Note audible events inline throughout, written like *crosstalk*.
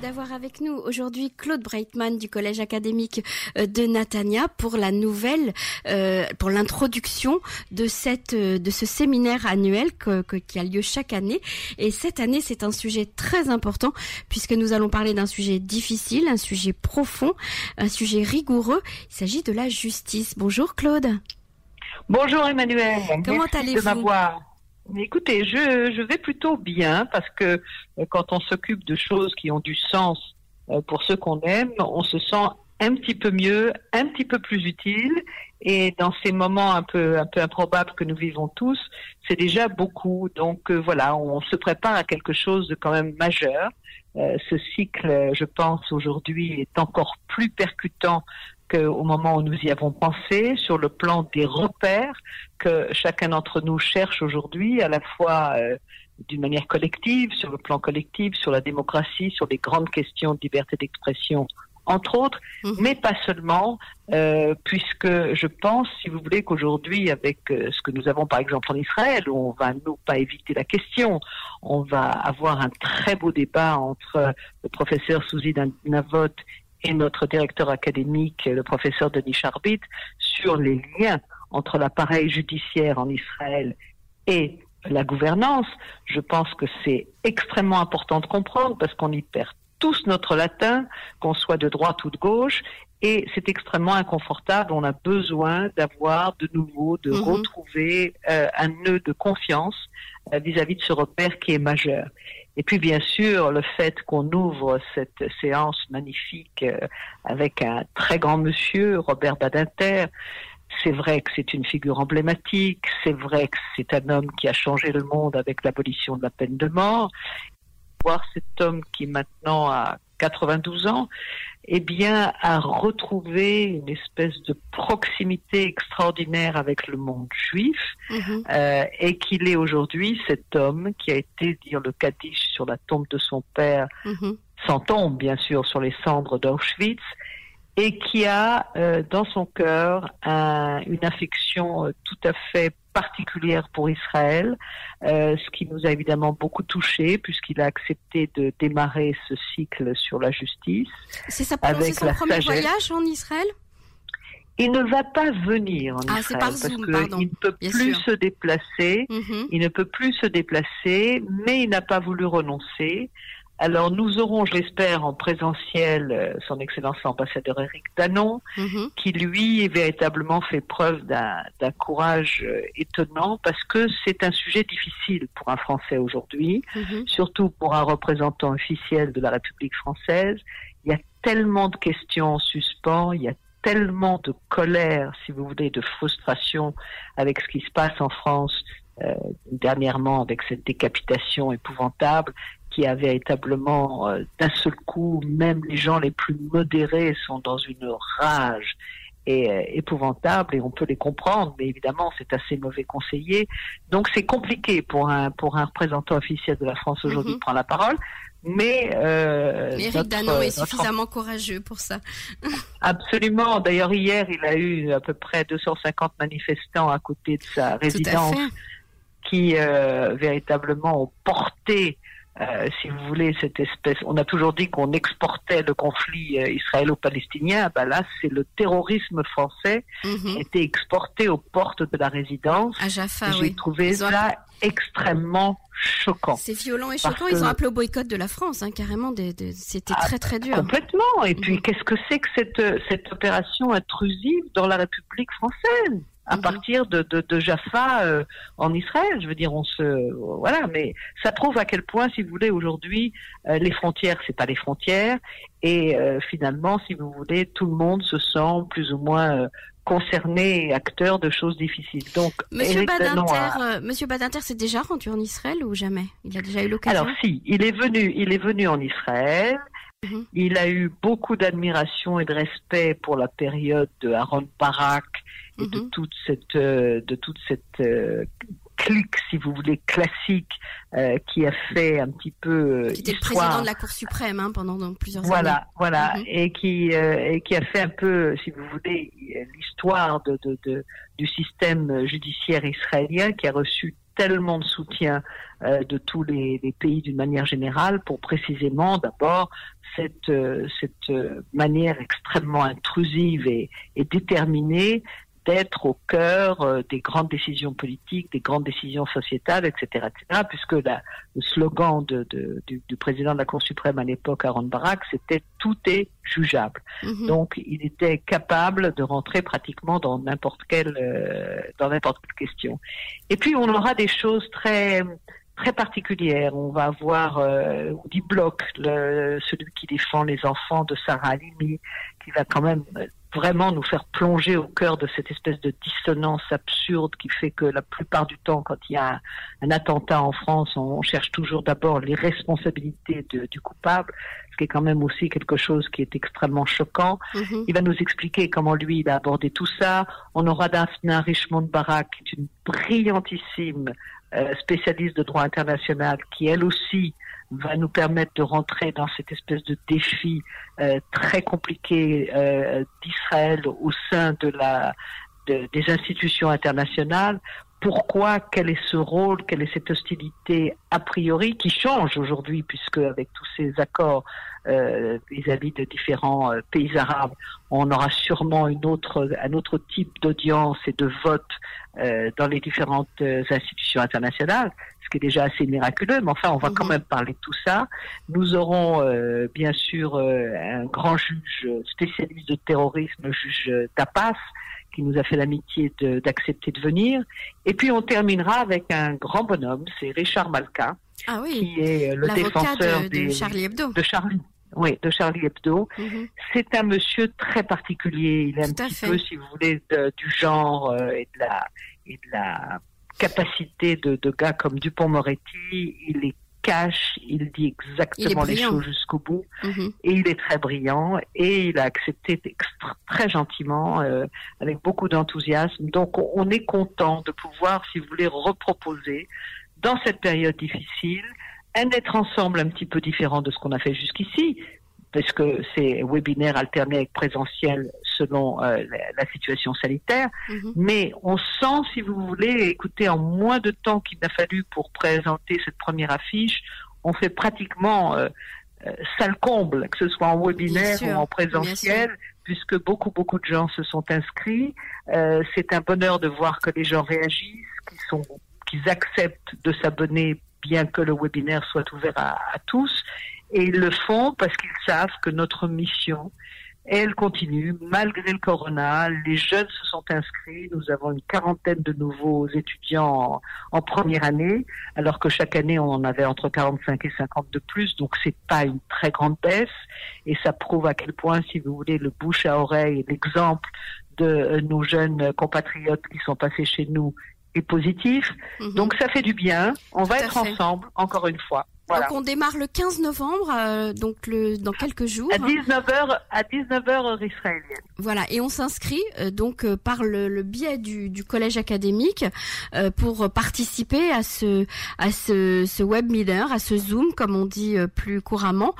d'avoir avec nous aujourd'hui Claude Breitman du Collège académique euh, de Natania pour la nouvelle, euh, pour l'introduction de cette, euh, de ce séminaire annuel que, que, qui a lieu chaque année. Et cette année, c'est un sujet très important puisque nous allons parler d'un sujet difficile, un sujet profond, un sujet rigoureux. Il s'agit de la justice. Bonjour Claude. Bonjour Emmanuel. Comment allez-vous? Écoutez, je, je vais plutôt bien parce que euh, quand on s'occupe de choses qui ont du sens euh, pour ceux qu'on aime, on se sent un petit peu mieux, un petit peu plus utile. Et dans ces moments un peu un peu improbables que nous vivons tous, c'est déjà beaucoup. Donc euh, voilà, on se prépare à quelque chose de quand même majeur. ce cycle, je pense, aujourd'hui est encore plus percutant au moment où nous y avons pensé, sur le plan des repères que chacun d'entre nous cherche aujourd'hui, à la fois euh, d'une manière collective, sur le plan collectif, sur la démocratie, sur les grandes questions de liberté d'expression, entre autres, mhm. mais pas seulement, euh, puisque je pense, si vous voulez, qu'aujourd'hui, avec euh, ce que nous avons par exemple en Israël, où on va nous pas éviter la question, on va avoir un très beau débat entre le professeur Souzi Navot et notre directeur académique, le professeur Denis Charbit, sur les liens entre l'appareil judiciaire en Israël et la gouvernance, je pense que c'est extrêmement important de comprendre parce qu'on y perd tous notre latin, qu'on soit de droite ou de gauche, et c'est extrêmement inconfortable. On a besoin d'avoir de nouveau, de mhm. retrouver euh, un nœud de confiance euh, vis-à-vis de ce repère qui est majeur. Et puis bien sûr, le fait qu'on ouvre cette séance magnifique euh, avec un très grand monsieur, Robert Badinter, c'est vrai que c'est une figure emblématique, c'est vrai que c'est un homme qui a changé le monde avec l'abolition de la peine de mort. Voir cet homme qui maintenant a 92 ans, eh bien, a retrouvé une espèce de proximité extraordinaire avec le monde juif, mhm. euh, et qu'il est aujourd'hui cet homme qui a été dire le Kaddish sur la tombe de son père, mhm. sans tombe bien sûr sur les cendres d'Auschwitz, et qui a euh, dans son cœur une affection euh, tout à fait particulière pour Israël, euh, ce qui nous a évidemment beaucoup touché puisqu'il a accepté de démarrer ce cycle sur la justice. C'est sa avec son premier voyage en Israël? Il ne va pas venir en ah, Israël parce qu'il ne peut plus se déplacer. Mhm. Il ne peut plus se déplacer, mais il n'a pas voulu renoncer. Alors nous aurons, je l'espère, en présentiel euh, son Excellence l'ambassadeur Eric Danon, mhm. qui lui véritablement fait preuve d'un courage euh, étonnant parce que c'est un sujet difficile pour un Français aujourd'hui, mhm. surtout pour un représentant officiel de la République française. Il y a tellement de questions en suspens, il y a tellement de colère, si vous voulez, de frustration avec ce qui se passe en France euh, dernièrement avec cette décapitation épouvantable qui a véritablement, euh, d'un seul coup, même les gens les plus modérés sont dans une rage et, euh, épouvantable et on peut les comprendre, mais évidemment c'est assez mauvais conseiller. Donc c'est compliqué pour un pour un représentant officiel de la France aujourd'hui mhm. de prendre la parole. Mais euh, Éric Danon est suffisamment courageux pour ça. *laughs* Absolument. D'ailleurs hier il a eu à peu près 250 manifestants à côté de sa résidence qui euh, véritablement ont porté euh, si vous voulez, cette espèce. On a toujours dit qu'on exportait le conflit euh, israélo-palestinien. Ben là, c'est le terrorisme français mhm. qui a été exporté aux portes de la résidence. À Jaffa, J'ai trouvé ça extrêmement choquant. C'est violent et choquant. Ils ont appelé au boycott de la France, hein, carrément. C'était très très dur. Complètement. Et puis, qu'est-ce que c'est que cette, cette opération intrusive dans la République française? À mhm. partir de, de, de Jaffa euh, en Israël. Je veux dire, on se voilà, mais ça prouve à quel point, si vous voulez, aujourd'hui, euh, les frontières, c'est pas les frontières, et euh, finalement, si vous voulez, tout le monde se sent plus ou moins concerné et acteur de choses difficiles. Donc, Monsieur Badinter, Monsieur Badinter s'est déjà rendu en Israël ou jamais? Il a déjà eu l'occasion? Alors si, il est venu, il est venu en Israël. Mhm. Il a eu beaucoup d'admiration et de respect pour la période de Aaron Barak de mhm. toute cette, euh, de toute cette euh, clique, si vous voulez, classique, euh, qui a fait un petit peu qui était le président de la Cour suprême hein, pendant plusieurs voilà, années. Voilà, voilà, mhm. et qui et qui a fait un peu, si vous voulez, l'histoire de, de, de, du système judiciaire israélien, qui a reçu tellement de soutien euh, de tous les, pays d'une manière générale pour précisément d'abord cette, euh, cette manière extrêmement intrusive et, et déterminée d'être au cœur euh, des grandes décisions politiques, des grandes décisions sociétales, etc., etc. Puisque la, le slogan de, de, du, du, président de la Cour suprême à l'époque, Aaron Barak, c'était tout est jugeable. Mhm. Donc, il était capable de rentrer pratiquement dans n'importe quelle euh, dans n'importe quelle question. Et puis, on aura des choses très très particulières. On va avoir euh, Block, le, celui qui défend les enfants de Sarah Halimi, qui va quand même vraiment nous faire plonger au cœur de cette espèce de dissonance absurde qui fait que la plupart du temps, quand il y a un, attentat en France, on, cherche toujours d'abord les responsabilités du coupable, ce qui est quand même aussi quelque chose qui est extrêmement choquant. Mhm. Il va nous expliquer comment lui, il a abordé tout ça. On aura Daphne Richmond Barak, qui est une brillantissime euh, spécialiste de droit international, qui elle aussi va nous permettre de rentrer dans cette espèce de défi euh, très compliqué euh, d'Israël au sein de la des institutions internationales. Pourquoi Quel est ce rôle Quelle est cette hostilité a priori qui change aujourd'hui puisque avec tous ces accords euh, vis-à-vis de différents euh, pays arabes, on aura sûrement un autre type d'audience et de vote euh, dans les différentes institutions internationales, qui est déjà assez miraculeux, mais enfin, on va quand mhm. même parler de tout ça. Nous aurons bien sûr un grand juge spécialiste de terrorisme, le juge Tapas, qui nous a fait l'amitié d'accepter de, venir. Et puis on terminera avec un grand bonhomme, c'est Richard Malka, ah qui est le défenseur de, Charlie Hebdo. De Charlie. Oui, de Charlie Hebdo. Mhm. C'est un monsieur très particulier. Il est un petit peu, si vous voulez, du genre euh, et, de la, et de la capacité de, de gars comme Dupont-Moretti. Il est cache, il dit exactement les choses jusqu'au bout, mhm. et il est très brillant, et il a accepté très gentiment, euh, avec beaucoup d'enthousiasme. Donc on est content de pouvoir, si vous voulez, reproposer dans cette période difficile un être ensemble un petit peu différent de ce qu'on a fait jusqu'ici, parce que c'est webinaire alterné avec présentiel selon euh, la, situation sanitaire. Mhm. Mais on sent, si vous voulez, écoutez, en moins de temps qu'il a fallu pour présenter cette première affiche, on fait pratiquement euh, euh salle comble, que ce soit en webinaire ou en présentiel, puisque beaucoup, beaucoup de gens se sont inscrits. Euh, c'est un bonheur de voir que les gens réagissent, qu'ils sont qu'ils acceptent de s'abonner bien que le webinaire soit ouvert à, à tous. Et ils le font parce qu'ils savent que notre mission, elle continue malgré le corona. Les jeunes se sont inscrits. Nous avons une quarantaine de nouveaux étudiants en, première année, alors que chaque année on en avait entre 45 et 50 de plus. Donc c'est pas une très grande baisse et ça prouve à quel point, si vous voulez, le bouche à oreille, l'exemple de nos jeunes compatriotes qui sont passés chez nous est positif. Mhm. Donc ça fait du bien. On va être ensemble, encore une fois. Donc on démarre le 15 novembre, euh, donc le, dans quelques jours. À 19h, à 19h heure israélienne. Voilà, et on s'inscrit euh, donc euh, par le, le, biais du, du collège académique pour participer à ce à ce, ce webinaire, à ce Zoom comme on dit plus couramment,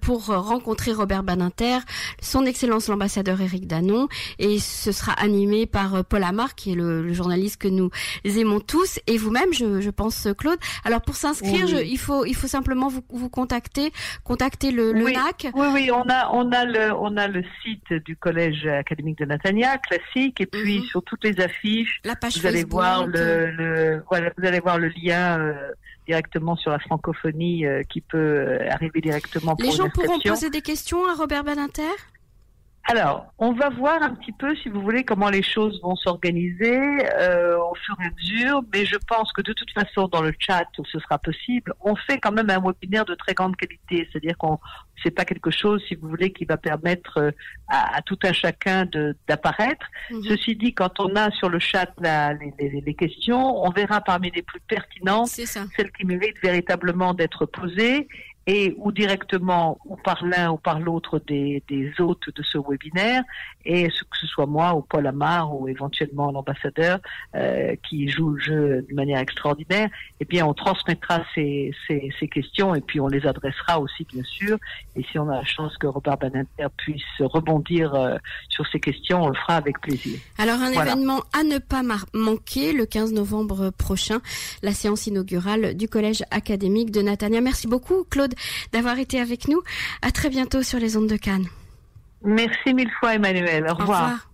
pour rencontrer Robert Baninter, son Excellence l'ambassadeur Éric Danon, et ce sera animé par Paul Amar qui est le, le, journaliste que nous aimons tous, et vous-même, je, je pense Claude. Alors pour s'inscrire, il il faut, il faut simplement vous, vous contacter, contacter le, le oui, NAC. Oui, oui, on a, on a le, on a le site du collège académique de Natania, classique, et puis mhm. sur toutes les affiches, La page vous allez voir le, le, voilà, vous allez voir le lien. Euh, directement sur la francophonie euh, qui peut euh, arriver directement pour Les gens pourront poser des questions à Robert Baninter alors, on va voir un petit peu, si vous voulez, comment les choses vont s'organiser euh, au fur et à mesure, mais je pense que de toute façon, dans le chat, ce sera possible. On fait quand même un webinaire de très grande qualité, c'est-à-dire qu'on c'est pas quelque chose, si vous voulez, qui va permettre euh, à, tout un chacun d'apparaître. Mhm. Ceci dit, quand on a sur le chat les, les, questions, on verra parmi les plus pertinentes celles qui méritent véritablement d'être posées et ou directement ou par l'un ou par l'autre des, des hôtes de ce webinaire, et que ce soit moi ou Paul Amar ou éventuellement l'ambassadeur euh, qui joue le jeu de manière extraordinaire, eh bien on transmettra ces, ces, ces, questions et puis on les adressera aussi bien sûr. Et si on a la chance que Robert Badinter puisse rebondir euh, sur ces questions, on le fera avec plaisir. Alors un événement à ne pas manquer le 15 novembre prochain, la séance inaugurale du Collège académique de Natania. Merci beaucoup Claude d'avoir été avec nous. À très bientôt sur les ondes de Cannes. Merci mille fois Emmanuel. Au revoir.